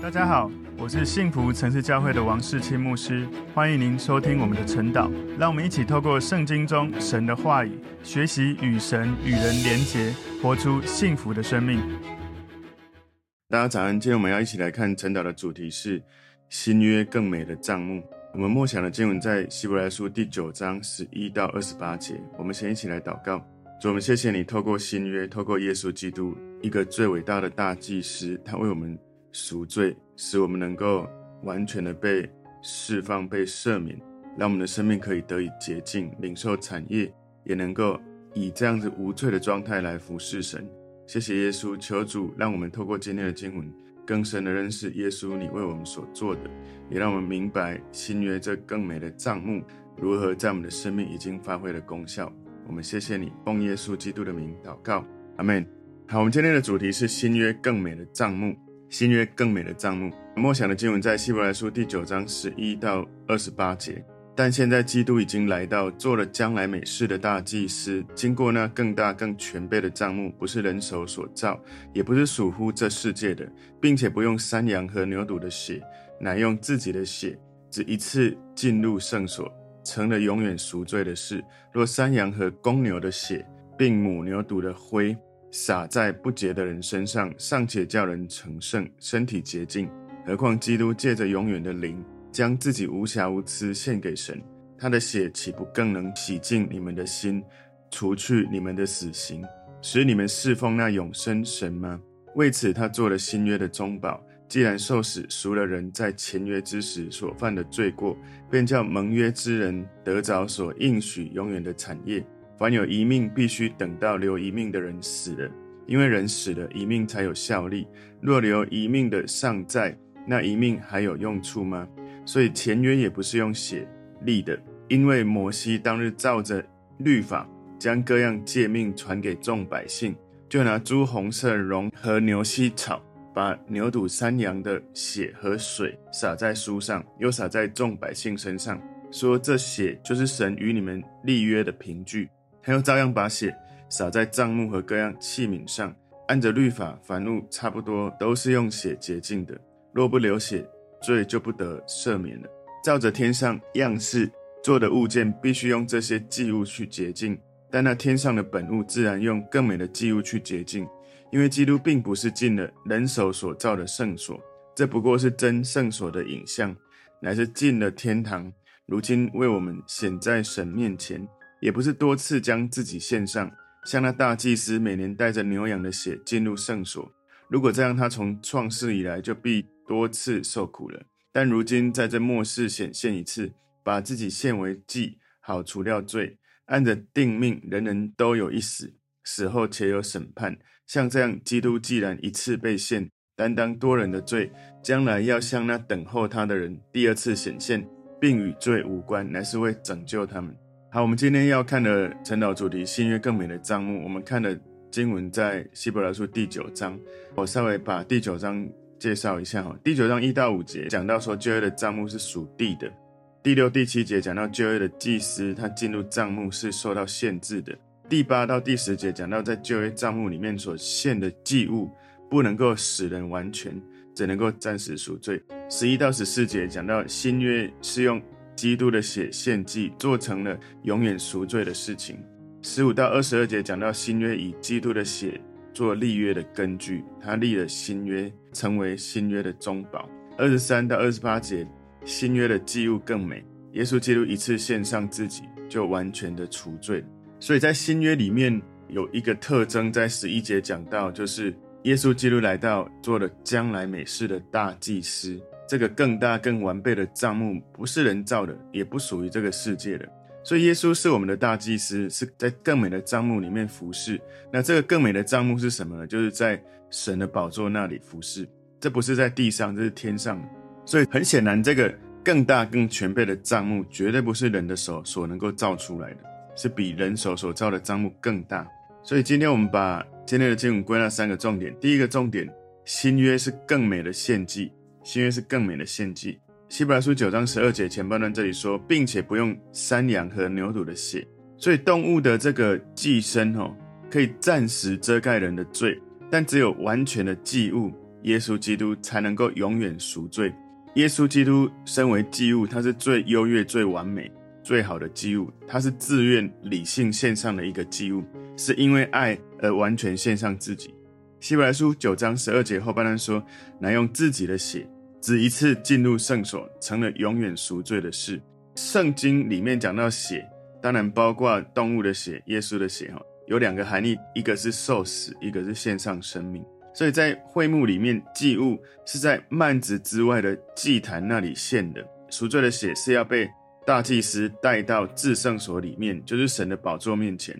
大家好，我是幸福城市教会的王世清牧师，欢迎您收听我们的晨祷。让我们一起透过圣经中神的话语，学习与神与人连结，活出幸福的生命。大家早安，今天我们要一起来看晨祷的主题是新约更美的帐幕。我们默想的经文在希伯来书第九章十一到二十八节。我们先一起来祷告。主，我们谢谢你，透过新约，透过耶稣基督，一个最伟大的大祭司，他为我们。赎罪，使我们能够完全的被释放、被赦免，让我们的生命可以得以洁净，领受产业，也能够以这样子无罪的状态来服侍神。谢谢耶稣，求主让我们透过今天的经文，更深的认识耶稣你为我们所做的，也让我们明白新约这更美的帐幕如何在我们的生命已经发挥了功效。我们谢谢你，奉耶稣基督的名祷告，阿门。好，我们今天的主题是新约更美的帐幕。新约更美的帐幕，默想的经文在希伯来书第九章十一到二十八节。但现在基督已经来到，做了将来美事的大祭司，经过那更大更全备的帐幕，不是人手所造，也不是属乎这世界的，并且不用山羊和牛犊的血，乃用自己的血，只一次进入圣所，成了永远赎罪的事。若山羊和公牛的血，并母牛犊的灰，洒在不洁的人身上，尚且叫人成圣，身体洁净；何况基督借着永远的灵，将自己无瑕无疵献给神，他的血岂不更能洗净你们的心，除去你们的死刑，使你们侍奉那永生神吗？为此，他做了新约的中保，既然受死赎了人在前约之时所犯的罪过，便叫盟约之人得着所应许永远的产业。凡有一命，必须等到留一命的人死了，因为人死了，一命才有效力。若留一命的尚在，那一命还有用处吗？所以前约也不是用血立的，因为摩西当日照着律法，将各样诫命传给众百姓，就拿朱红色绒和牛膝草，把牛犊、山羊的血和水洒在书上，又洒在众百姓身上，说这血就是神与你们立约的凭据。他又照样把血洒在帐幕和各样器皿上，按着律法，凡物差不多都是用血洁净的。若不流血，罪就不得赦免了。照着天上样式做的物件，必须用这些祭物去洁净，但那天上的本物自然用更美的祭物去洁净，因为基督并不是进了人手所造的圣所，这不过是真圣所的影像，乃是进了天堂，如今为我们显在神面前。也不是多次将自己献上，像那大祭司每年带着牛羊的血进入圣所。如果这样，他从创世以来就必多次受苦了。但如今在这末世显现一次，把自己献为祭，好除掉罪。按着定命，人人都有一死，死后且有审判。像这样，基督既然一次被献，担当多人的罪，将来要向那等候他的人第二次显现，并与罪无关，乃是为拯救他们。好，我们今天要看的晨祷主题，新约更美的帐幕。我们看的经文在希伯来书第九章，我稍微把第九章介绍一下哈。第九章一到五节讲到说旧约的帐幕是属地的，第六、第七节讲到旧约的祭司他进入帐幕是受到限制的，第八到第十节讲到在旧约帐幕里面所献的祭物不能够使人完全，只能够暂时赎罪。十一到十四节讲到新约是用。基督的血献祭，做成了永远赎罪的事情。十五到二十二节讲到新约以基督的血做立约的根据，他立了新约，成为新约的中保。二十三到二十八节，新约的祭物更美，耶稣基督一次献上自己，就完全的除罪。所以在新约里面有一个特征，在十一节讲到，就是耶稣基督来到，做了将来美事的大祭司。这个更大、更完备的帐幕不是人造的，也不属于这个世界的。所以耶稣是我们的大祭司，是在更美的帐幕里面服侍。那这个更美的帐幕是什么呢？就是在神的宝座那里服侍。这不是在地上，这是天上。所以很显然，这个更大、更全备的帐幕绝对不是人的手所能够造出来的，是比人手所造的帐幕更大。所以今天我们把今天的经文归纳三个重点。第一个重点，新约是更美的献祭。新约是更美的献祭。希伯来书九章十二节前半段这里说，并且不用山羊和牛犊的血，所以动物的这个祭牲哦，可以暂时遮盖人的罪，但只有完全的祭物耶稣基督才能够永远赎罪。耶稣基督身为祭物，他是最优越、最完美、最好的祭物。他是自愿、理性献上的一个祭物，是因为爱而完全献上自己。希伯来书九章十二节后半段说：“乃用自己的血，只一次进入圣所，成了永远赎罪的事。”圣经里面讲到血，当然包括动物的血、耶稣的血，哈，有两个含义：一个是受死，一个是献上生命。所以在会幕里面，祭物是在幔子之外的祭坛那里献的。赎罪的血是要被大祭司带到至圣所里面，就是神的宝座面前。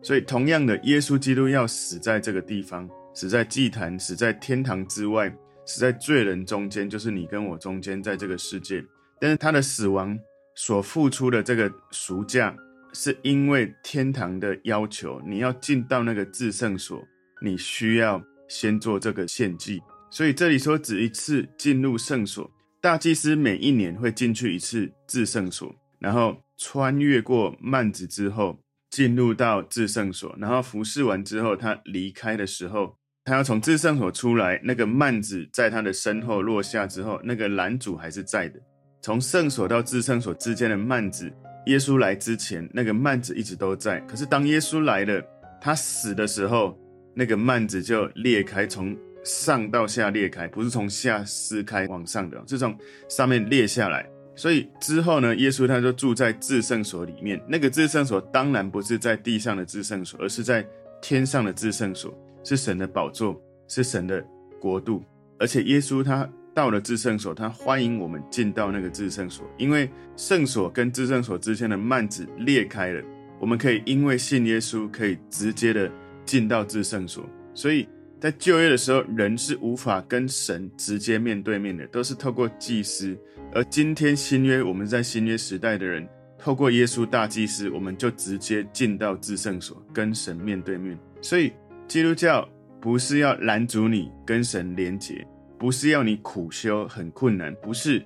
所以，同样的，耶稣基督要死在这个地方，死在祭坛，死在天堂之外，死在罪人中间，就是你跟我中间，在这个世界。但是他的死亡所付出的这个赎价，是因为天堂的要求，你要进到那个至圣所，你需要。先做这个献祭，所以这里说只一次进入圣所，大祭司每一年会进去一次至圣所，然后穿越过幔子之后，进入到至圣所，然后服侍完之后，他离开的时候，他要从至圣所出来，那个幔子在他的身后落下之后，那个拦阻还是在的。从圣所到至圣所之间的幔子，耶稣来之前，那个幔子一直都在，可是当耶稣来了，他死的时候。那个幔子就裂开，从上到下裂开，不是从下撕开往上的，是从上面裂下来。所以之后呢，耶稣他就住在至圣所里面。那个至圣所当然不是在地上的至圣所，而是在天上的至圣所，是神的宝座，是神的国度。而且耶稣他到了至圣所，他欢迎我们进到那个至圣所，因为圣所跟至圣所之间的幔子裂开了，我们可以因为信耶稣，可以直接的。进到至圣所，所以在旧约的时候，人是无法跟神直接面对面的，都是透过祭司。而今天新约，我们在新约时代的人，透过耶稣大祭司，我们就直接进到至圣所，跟神面对面。所以基督教不是要拦阻你跟神连结，不是要你苦修很困难，不是，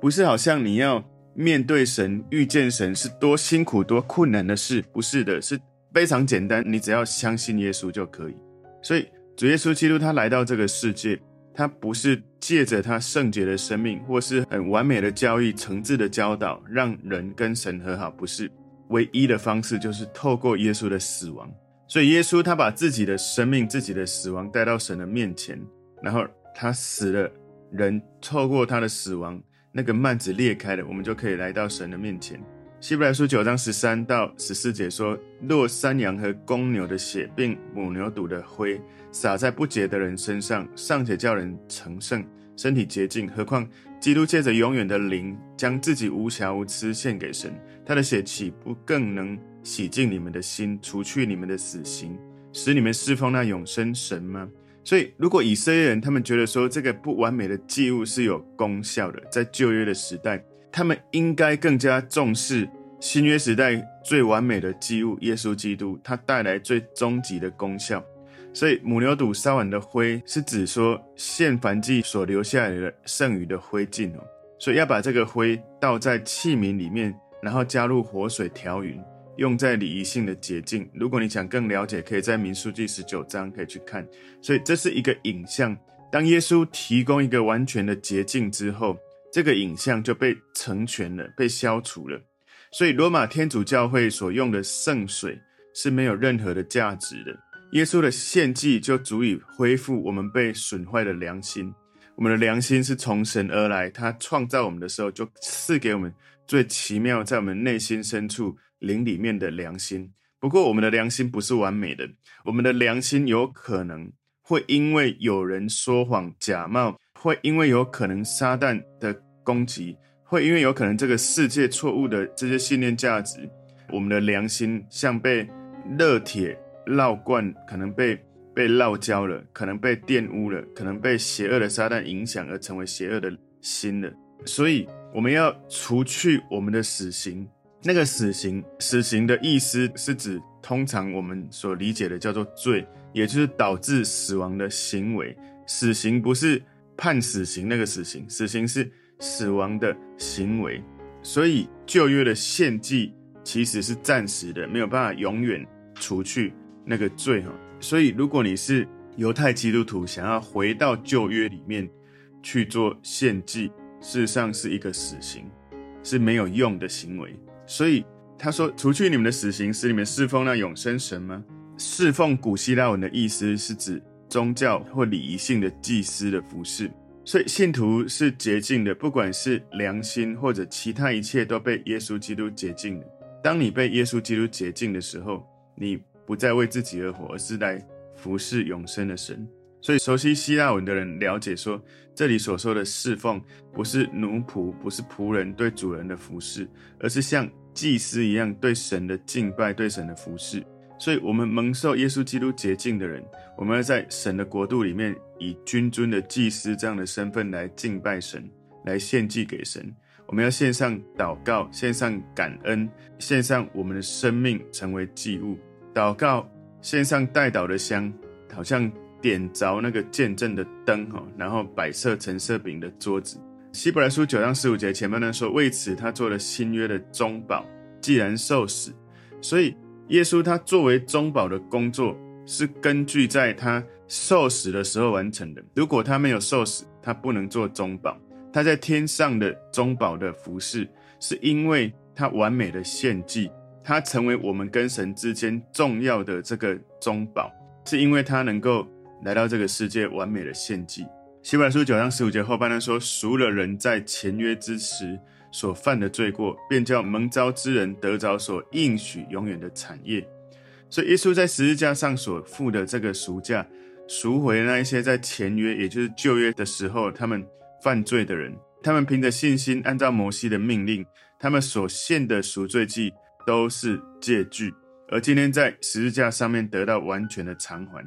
不是好像你要面对神、遇见神是多辛苦、多困难的事，不是的，是。非常简单，你只要相信耶稣就可以。所以主耶稣基督他来到这个世界，他不是借着他圣洁的生命或是很完美的教育、诚挚的教导，让人跟神和好，不是。唯一的方式就是透过耶稣的死亡。所以耶稣他把自己的生命、自己的死亡带到神的面前，然后他死了，人透过他的死亡，那个幔子裂开了，我们就可以来到神的面前。希伯来书九章十三到十四节说：若山羊和公牛的血，并母牛犊的灰，洒在不洁的人身上，尚且叫人成圣，身体洁净，何况基督借着永远的灵，将自己无瑕无疵献给神，他的血岂不更能洗净你们的心，除去你们的死刑，使你们侍奉那永生神吗？所以，如果以色列人他们觉得说这个不完美的祭物是有功效的，在旧约的时代。他们应该更加重视新约时代最完美的祭物——耶稣基督，他带来最终极的功效。所以，母牛犊烧完的灰是指说献燔祭所留下来的剩余的灰烬哦。所以要把这个灰倒在器皿里面，然后加入活水调匀，用在礼仪性的捷径。如果你想更了解，可以在民数记十九章可以去看。所以这是一个影像，当耶稣提供一个完全的捷径之后。这个影像就被成全了，被消除了。所以罗马天主教会所用的圣水是没有任何的价值的。耶稣的献祭就足以恢复我们被损坏的良心。我们的良心是从神而来，他创造我们的时候就赐给我们最奇妙，在我们内心深处灵里面的良心。不过我们的良心不是完美的，我们的良心有可能会因为有人说谎假冒。会因为有可能撒旦的攻击，会因为有可能这个世界错误的这些信念价值，我们的良心像被热铁烙惯，可能被被烙焦了，可能被玷污了，可能被邪恶的撒旦影响而成为邪恶的心了。所以我们要除去我们的死刑。那个死刑，死刑的意思是指通常我们所理解的叫做罪，也就是导致死亡的行为。死刑不是。判死刑，那个死刑，死刑是死亡的行为，所以旧约的献祭其实是暂时的，没有办法永远除去那个罪哈。所以如果你是犹太基督徒想要回到旧约里面去做献祭，事实上是一个死刑，是没有用的行为。所以他说：“除去你们的死刑，使你们侍奉那永生神吗？”侍奉古希腊文的意思是指宗教或礼仪性的祭司的服侍。所以信徒是洁净的，不管是良心或者其他一切，都被耶稣基督洁净了。当你被耶稣基督洁净的时候，你不再为自己而活，而是来服侍永生的神。所以熟悉希腊文的人了解说，这里所说的侍奉，不是奴仆，不是仆人对主人的服侍，而是像祭司一样对神的敬拜，对神的服侍。所以，我们蒙受耶稣基督洁净的人，我们要在神的国度里面，以君尊的祭司这样的身份来敬拜神，来献祭给神。我们要献上祷告，献上感恩，献上我们的生命成为祭物。祷告，献上代祷的香，好像点着那个见证的灯哈，然后摆设橙色饼的桌子。希伯来书九章十五节前面呢说，为此他做了新约的中保，既然受死，所以。耶稣他作为中保的工作是根据在他受死的时候完成的。如果他没有受死，他不能做中保。他在天上的中保的服事，是因为他完美的献祭，他成为我们跟神之间重要的这个中保，是因为他能够来到这个世界完美的献祭。希伯来书九章十五节后半段说：赎了人在前约之时。所犯的罪过，便叫蒙召之人得着所应许永远的产业。所以，耶稣在十字架上所付的这个赎价，赎回那一些在前约，也就是旧约的时候，他们犯罪的人，他们凭着信心，按照摩西的命令，他们所献的赎罪祭都是借据，而今天在十字架上面得到完全的偿还。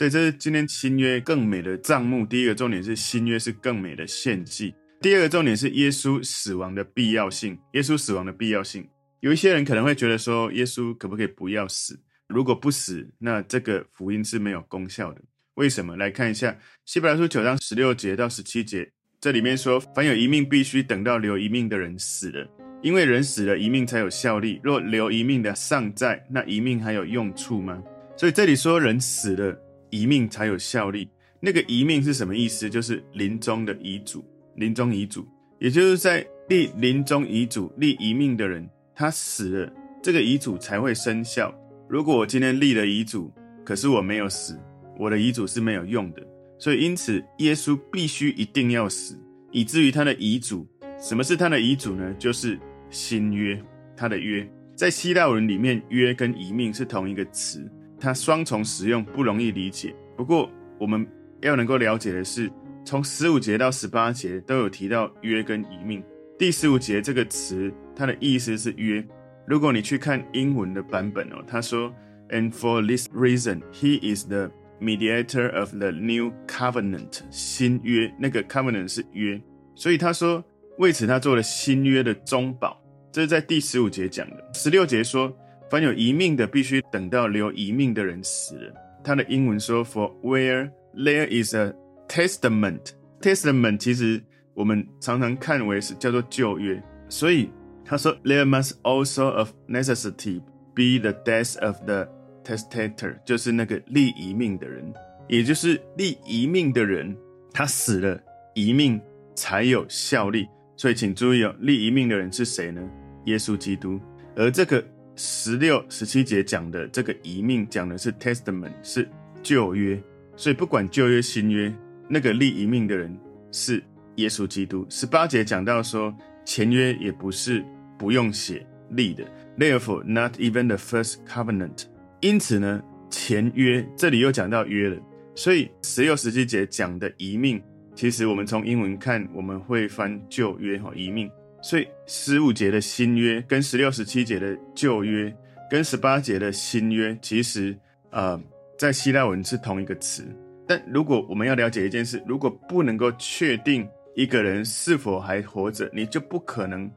所以，这是今天新约更美的账目。第一个重点是新约是更美的献祭。第二个重点是耶稣死亡的必要性。耶稣死亡的必要性，有一些人可能会觉得说，耶稣可不可以不要死？如果不死，那这个福音是没有功效的。为什么？来看一下希伯来书九章十六节到十七节，这里面说，凡有一命，必须等到留一命的人死了，因为人死了，一命才有效力。若留一命的尚在，那一命还有用处吗？所以这里说人死了，一命才有效力。那个一命是什么意思？就是临终的遗嘱。临终遗嘱，也就是在立临终遗嘱、立遗命的人，他死了，这个遗嘱才会生效。如果我今天立了遗嘱，可是我没有死，我的遗嘱是没有用的。所以，因此耶稣必须一定要死，以至于他的遗嘱。什么是他的遗嘱呢？就是新约，他的约。在希腊文里面，约跟遗命是同一个词，它双重使用不容易理解。不过，我们要能够了解的是。从十五节到十八节都有提到约跟遗命。第十五节这个词，它的意思是约。如果你去看英文的版本哦，他说，And for this reason, he is the mediator of the new covenant。新约那个 covenant 是约，所以他说为此他做了新约的中保。这是在第十五节讲的。十六节说，凡有遗命的，必须等到留遗命的人死了。他的英文说，For where there is a Testament，Testament 其实我们常常看为是叫做旧约，所以他说，There must also of necessity be the death of the testator，就是那个立遗命的人，也就是立遗命的人，他死了，遗命才有效力。所以请注意哦，立遗命的人是谁呢？耶稣基督。而这个十六、十七节讲的这个遗命，讲的是 Testament，是旧约。所以不管旧约、新约。那个立遗命的人是耶稣基督。十八节讲到说，前约也不是不用写立的，therefore not even the first covenant。因此呢，前约这里又讲到约了。所以十六、十七节讲的遗命，其实我们从英文看，我们会翻旧约哈遗命。所以十五节的新约跟十六、十七节的旧约跟十八节的新约，其实呃在希腊文是同一个词。但如果我们要了解一件事，如果不能够确定一个人是否还活着，你就不可能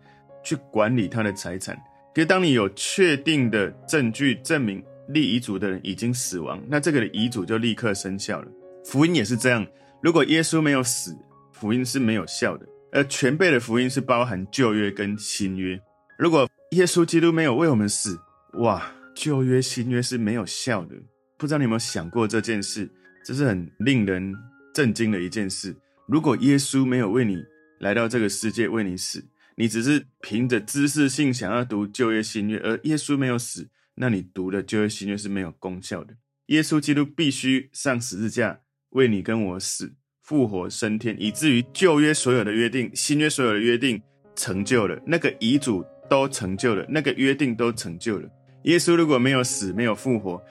去管理他的财产。可是当你有确定的证据证明立遗嘱的人已经死亡，那这个遗嘱就立刻生效了。福音也是这样，如果耶稣没有死，福音是没有效的。而全备的福音是包含旧约跟新约。如果耶稣基督没有为我们死，哇，旧约新约是没有效的。不知道你有没有想过这件事？这是很令人震惊的一件事。如果耶稣没有为你来到这个世界，为你死，你只是凭着知识性想要读旧约新约，而耶稣没有死，那你读的旧约新约是没有功效的。耶稣基督必须上十字架为你跟我死，复活升天，以至于旧约所有的约定、新约所有的约定成就了，那个遗嘱都成就了，那个约定都成就了。耶稣如果没有死，没有复活，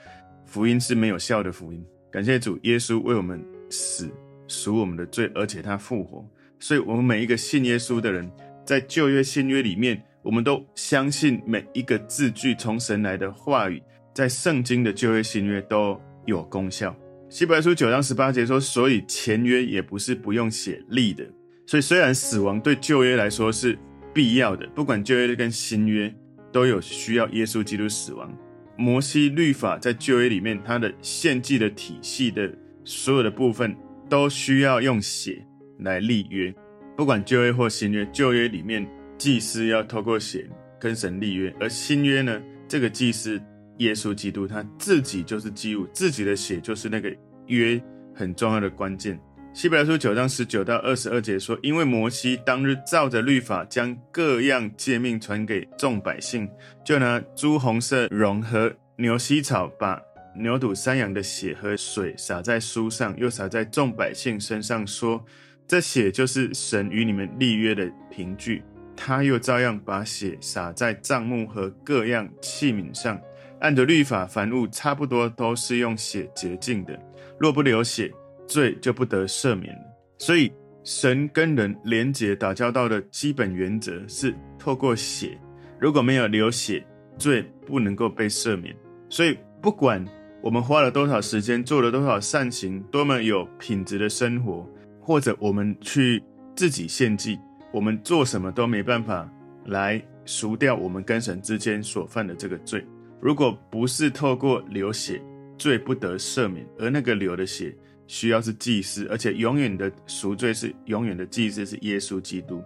福音是没有效的福音。感谢主，耶稣为我们死，赎我们的罪，而且他复活。所以，我们每一个信耶稣的人，在旧约、新约里面，我们都相信每一个字句从神来的话语，在圣经的旧约、新约都有功效。希伯来书九章十八节说：“所以前约也不是不用写立的。”所以，虽然死亡对旧约来说是必要的，不管旧约跟新约。都有需要耶稣基督死亡。摩西律法在旧约里面，它的献祭的体系的所有的部分都需要用血来立约，不管旧约或新约。旧约里面祭司要透过血跟神立约，而新约呢，这个祭司耶稣基督他自己就是祭物，自己的血就是那个约很重要的关键。希伯来书九章十九到二十二节说：“因为摩西当日照着律法，将各样诫命传给众百姓，就拿朱红色绒和牛膝草，把牛犊山羊的血和水洒在书上，又洒在众百姓身上，说：这血就是神与你们立约的凭据。他又照样把血洒在帐幕和各样器皿上，按着律法，凡物差不多都是用血洁净的。若不流血，罪就不得赦免了，所以神跟人连结打交道的基本原则是透过血，如果没有流血，罪不能够被赦免。所以不管我们花了多少时间，做了多少善行，多么有品质的生活，或者我们去自己献祭，我们做什么都没办法来赎掉我们跟神之间所犯的这个罪。如果不是透过流血，罪不得赦免，而那个流的血。需要是祭司，而且永远的赎罪是永远的祭司是耶稣基督。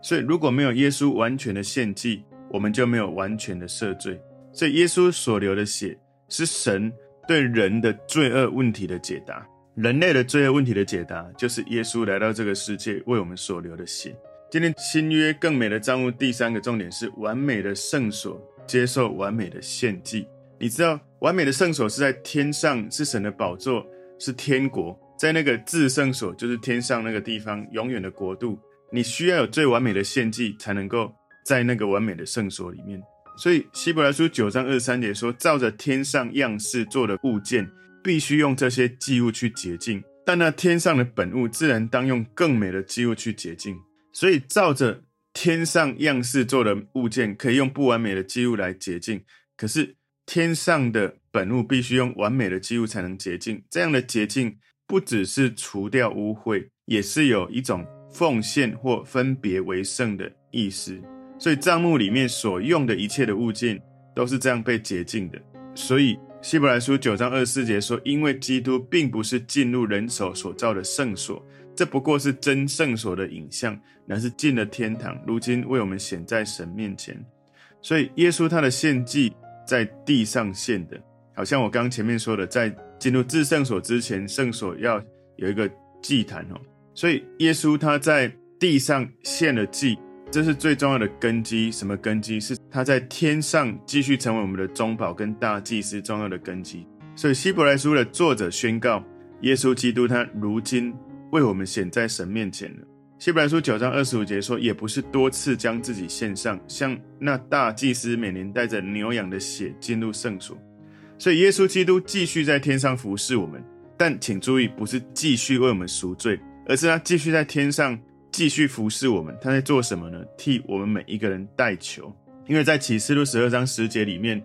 所以如果没有耶稣完全的献祭，我们就没有完全的赦罪。所以耶稣所流的血是神对人的罪恶问题的解答，人类的罪恶问题的解答就是耶稣来到这个世界为我们所流的血。今天新约更美的帐幕第三个重点是完美的圣所接受完美的献祭。你知道完美的圣所是在天上，是神的宝座。是天国，在那个至圣所，就是天上那个地方，永远的国度。你需要有最完美的献祭，才能够在那个完美的圣所里面。所以希伯来书九章二十三节说，照着天上样式做的物件，必须用这些祭物去洁净。但那天上的本物，自然当用更美的祭物去洁净。所以照着天上样式做的物件，可以用不完美的祭物来洁净。可是天上的本物必须用完美的祭物才能洁净，这样的洁净不只是除掉污秽，也是有一种奉献或分别为圣的意思。所以帐幕里面所用的一切的物件都是这样被洁净的。所以希伯来书九章二十四节说：“因为基督并不是进入人手所造的圣所，这不过是真圣所的影像，乃是进了天堂，如今为我们显在神面前。”所以耶稣他的献祭在地上献的。好像我刚刚前面说的，在进入至圣所之前，圣所要有一个祭坛哦，所以耶稣他在地上献了祭，这是最重要的根基。什么根基？是他在天上继续成为我们的中保跟大祭司重要的根基。所以希伯来书的作者宣告，耶稣基督他如今为我们显在神面前了。希伯来书九章二十五节说，也不是多次将自己献上，像那大祭司每年带着牛羊的血进入圣所。所以，耶稣基督继续在天上服侍我们，但请注意，不是继续为我们赎罪，而是他继续在天上继续服侍我们。他在做什么呢？替我们每一个人代求。因为在启示录十二章十节里面，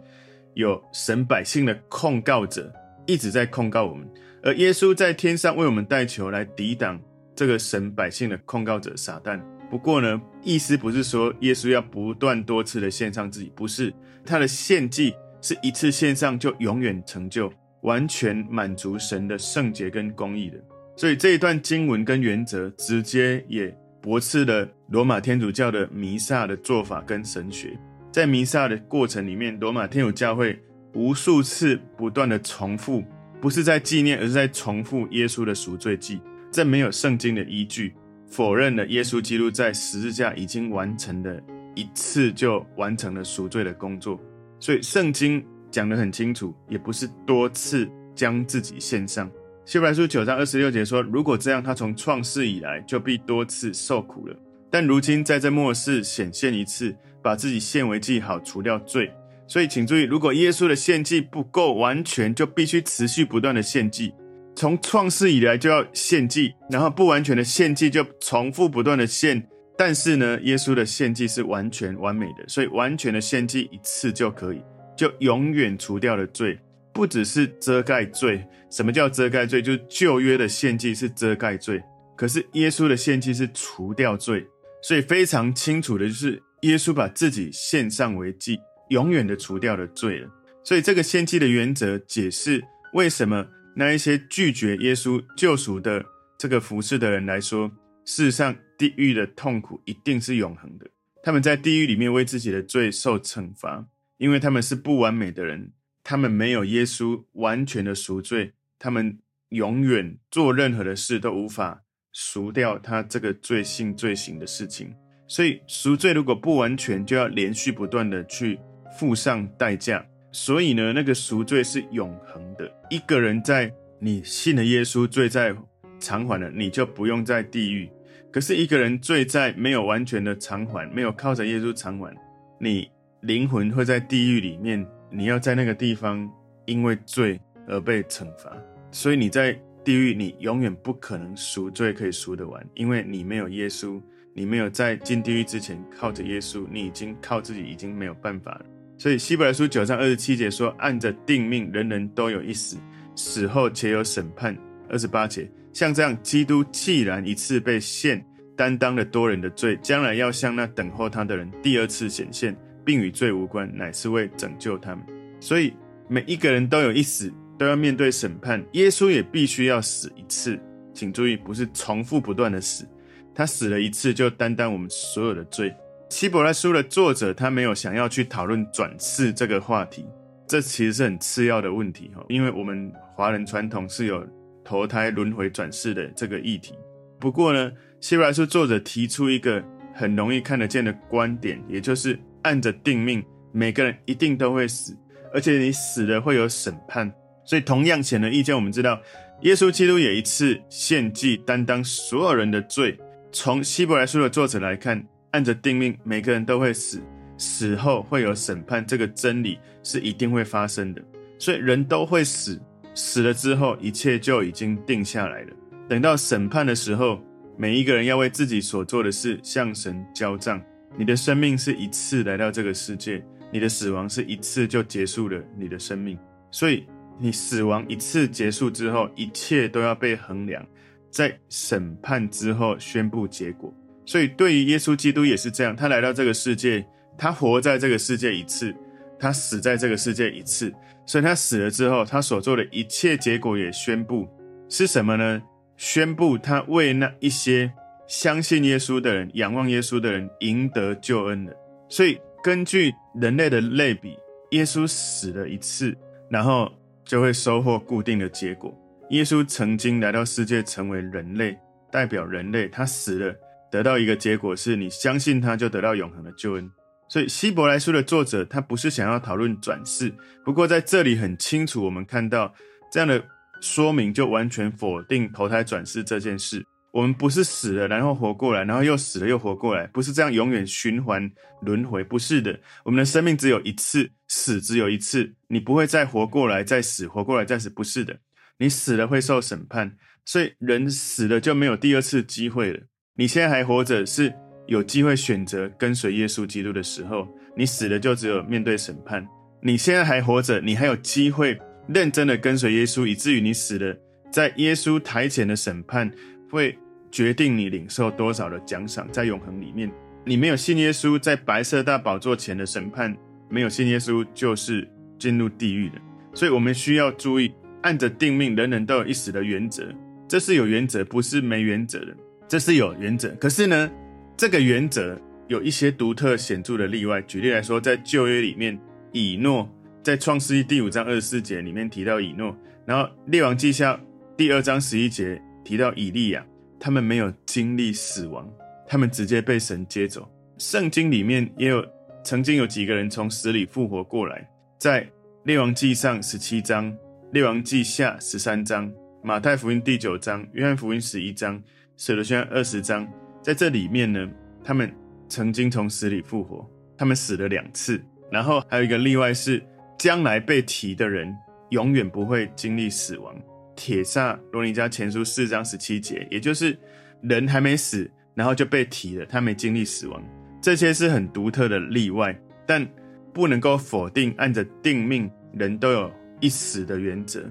有神百姓的控告者一直在控告我们，而耶稣在天上为我们代求，来抵挡这个神百姓的控告者撒旦。不过呢，意思不是说耶稣要不断多次的献上自己，不是他的献祭。是一次献上就永远成就，完全满足神的圣洁跟公义的。所以这一段经文跟原则，直接也驳斥了罗马天主教的弥撒的做法跟神学。在弥撒的过程里面，罗马天主教会无数次不断的重复不是在纪念，而是在重复耶稣的赎罪祭。这没有圣经的依据，否认了耶稣基督在十字架已经完成的一次就完成了赎罪的工作。所以圣经讲得很清楚，也不是多次将自己献上。希伯来书九章二十六节说：“如果这样，他从创世以来就必多次受苦了。但如今在这末世显现一次，把自己献为祭，好除掉罪。所以请注意，如果耶稣的献祭不够完全，就必须持续不断的献祭。从创世以来就要献祭，然后不完全的献祭就重复不断的献。但是呢，耶稣的献祭是完全完美的，所以完全的献祭一次就可以，就永远除掉了罪。”不只是遮盖罪，什么叫遮盖罪？就是旧约的献祭是遮盖罪，可是耶稣的献祭是除掉罪，所以非常清楚的就是耶稣把自己献上为祭，永远的除掉了罪了。所以这个献祭的原则解释为什么那一些拒绝耶稣救赎的这个服侍的人来说，事实上地狱的痛苦一定是永恒的，他们在地狱里面为自己的罪受惩罚，因为他们是不完美的人。他们没有耶稣完全的赎罪，他们永远做任何的事都无法赎掉他这个罪性罪行的事情。所以赎罪如果不完全，就要连续不断的去付上代价。所以呢，那个赎罪是永恒的。一个人在你信了耶稣，罪在偿还了，你就不用在地狱。可是一个人罪在没有完全的偿还，没有靠着耶稣偿还，你灵魂会在地狱里面。你要在那个地方因为罪而被惩罚，所以你在地狱，你永远不可能赎罪可以赎得完，因为你没有耶稣，你没有在进地狱之前靠着耶稣，你已经靠自己已经没有办法了。所以希伯来书九章二十七节说：“按着定命，人人都有一死，死后且有审判。”二十八节，像这样，基督既然一次被献，担当了多人的罪，将来要向那等候他的人第二次显现。并与罪无关，乃是为拯救他们。所以每一个人都有一死，都要面对审判。耶稣也必须要死一次，请注意，不是重复不断的死。他死了一次，就担当我们所有的罪。希伯来书的作者，他没有想要去讨论转世这个话题，这其实是很次要的问题哈，因为我们华人传统是有投胎轮回转世的这个议题。不过呢，希伯来书作者提出一个很容易看得见的观点，也就是。按着定命，每个人一定都会死，而且你死了会有审判。所以，同样显而易见，我们知道，耶稣基督也一次献祭，担当所有人的罪。从希伯来书的作者来看，按着定命，每个人都会死，死后会有审判，这个真理是一定会发生的。所以，人都会死，死了之后，一切就已经定下来了。等到审判的时候，每一个人要为自己所做的事向神交账。你的生命是一次来到这个世界，你的死亡是一次就结束了你的生命，所以你死亡一次结束之后，一切都要被衡量，在审判之后宣布结果。所以对于耶稣基督也是这样，他来到这个世界，他活在这个世界一次，他死在这个世界一次，所以他死了之后，他所做的一切结果也宣布是什么呢？宣布他为那一些。相信耶稣的人，仰望耶稣的人，赢得救恩了。所以，根据人类的类比，耶稣死了一次，然后就会收获固定的结果。耶稣曾经来到世界，成为人类，代表人类，他死了，得到一个结果是，你相信他，就得到永恒的救恩。所以，希伯来书的作者，他不是想要讨论转世，不过在这里很清楚，我们看到这样的说明，就完全否定投胎转世这件事。我们不是死了，然后活过来，然后又死了又活过来，不是这样永远循环轮回，不是的。我们的生命只有一次，死只有一次，你不会再活过来再死，活过来再死，不是的。你死了会受审判，所以人死了就没有第二次机会了。你现在还活着，是有机会选择跟随耶稣基督的时候，你死了就只有面对审判。你现在还活着，你还有机会认真的跟随耶稣，以至于你死了，在耶稣台前的审判。会决定你领受多少的奖赏，在永恒里面，你没有信耶稣，在白色大宝座前的审判，没有信耶稣就是进入地狱的。所以，我们需要注意，按着定命，人人都有一死的原则，这是有原则，不是没原则的，这是有原则。可是呢，这个原则有一些独特显著的例外。举例来说，在旧约里面，以诺在创世记第五章二十四节里面提到以诺，然后列王记下第二章十一节提到以利亚，他们没有经历死亡，他们直接被神接走。圣经里面也有曾经有几个人从死里复活过来，在列王记上十七章、列王记下十三章、马太福音第九章、约翰福音十一章、使徒宣二十章，在这里面呢，他们曾经从死里复活，他们死了两次。然后还有一个例外是，将来被提的人永远不会经历死亡。帖撒罗尼迦前书四章十七节，也就是人还没死，然后就被提了，他没经历死亡。这些是很独特的例外，但不能够否定按着定命，人都有一死的原则。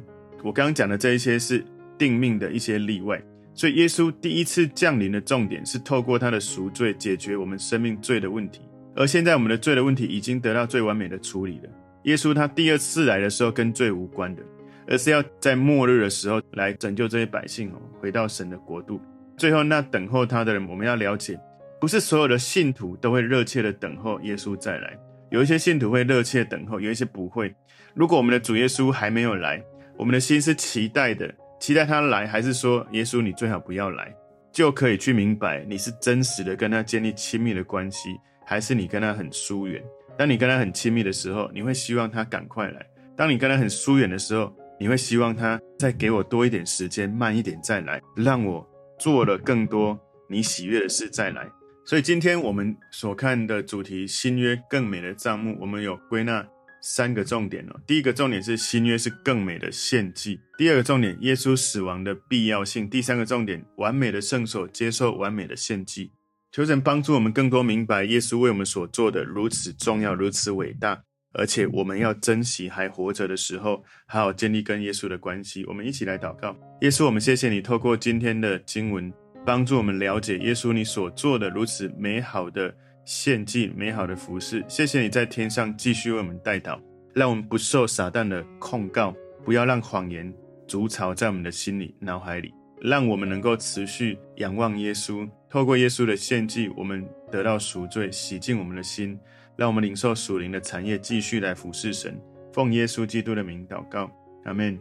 我刚刚讲的这一些是定命的一些例外，所以耶稣第一次降临的重点是透过他的赎罪解决我们生命罪的问题。而现在我们的罪的问题已经得到最完美的处理了。耶稣他第二次来的时候跟罪无关的，而是要在末日的时候来拯救这些百姓哦，回到神的国度。最后那等候他的人，我们要了解，不是所有的信徒都会热切的等候耶稣再来。有一些信徒会热切等候，有一些不会。如果我们的主耶稣还没有来，我们的心是期待的，期待他来，还是说耶稣你最好不要来，就可以去明白你是真实的跟他建立亲密的关系。还是你跟他很疏远？当你跟他很亲密的时候，你会希望他赶快来；当你跟他很疏远的时候，你会希望他再给我多一点时间，慢一点再来，让我做了更多你喜悦的事再来。所以今天我们所看的主题“新约更美的账目”，我们有归纳三个重点哦。第一个重点是新约是更美的献祭；第二个重点，耶稣死亡的必要性；第三个重点，完美的圣所接受完美的献祭。求神帮助我们更多明白耶稣为我们所做的如此重要、如此伟大，而且我们要珍惜还活着的时候，好好建立跟耶稣的关系。我们一起来祷告：耶稣，我们谢谢你透过今天的经文，帮助我们了解耶稣你所做的如此美好的献祭、美好的服事。谢谢你在天上继续为我们代祷，让我们不受撒旦的控告，不要让谎言筑巢在我们的心里、脑海里。让我们能够持续仰望耶稣，透过耶稣的献祭，我们得到赎罪，洗净我们的心，让我们领受属灵的产业，继续来服侍神。奉耶稣基督的名祷告，阿门。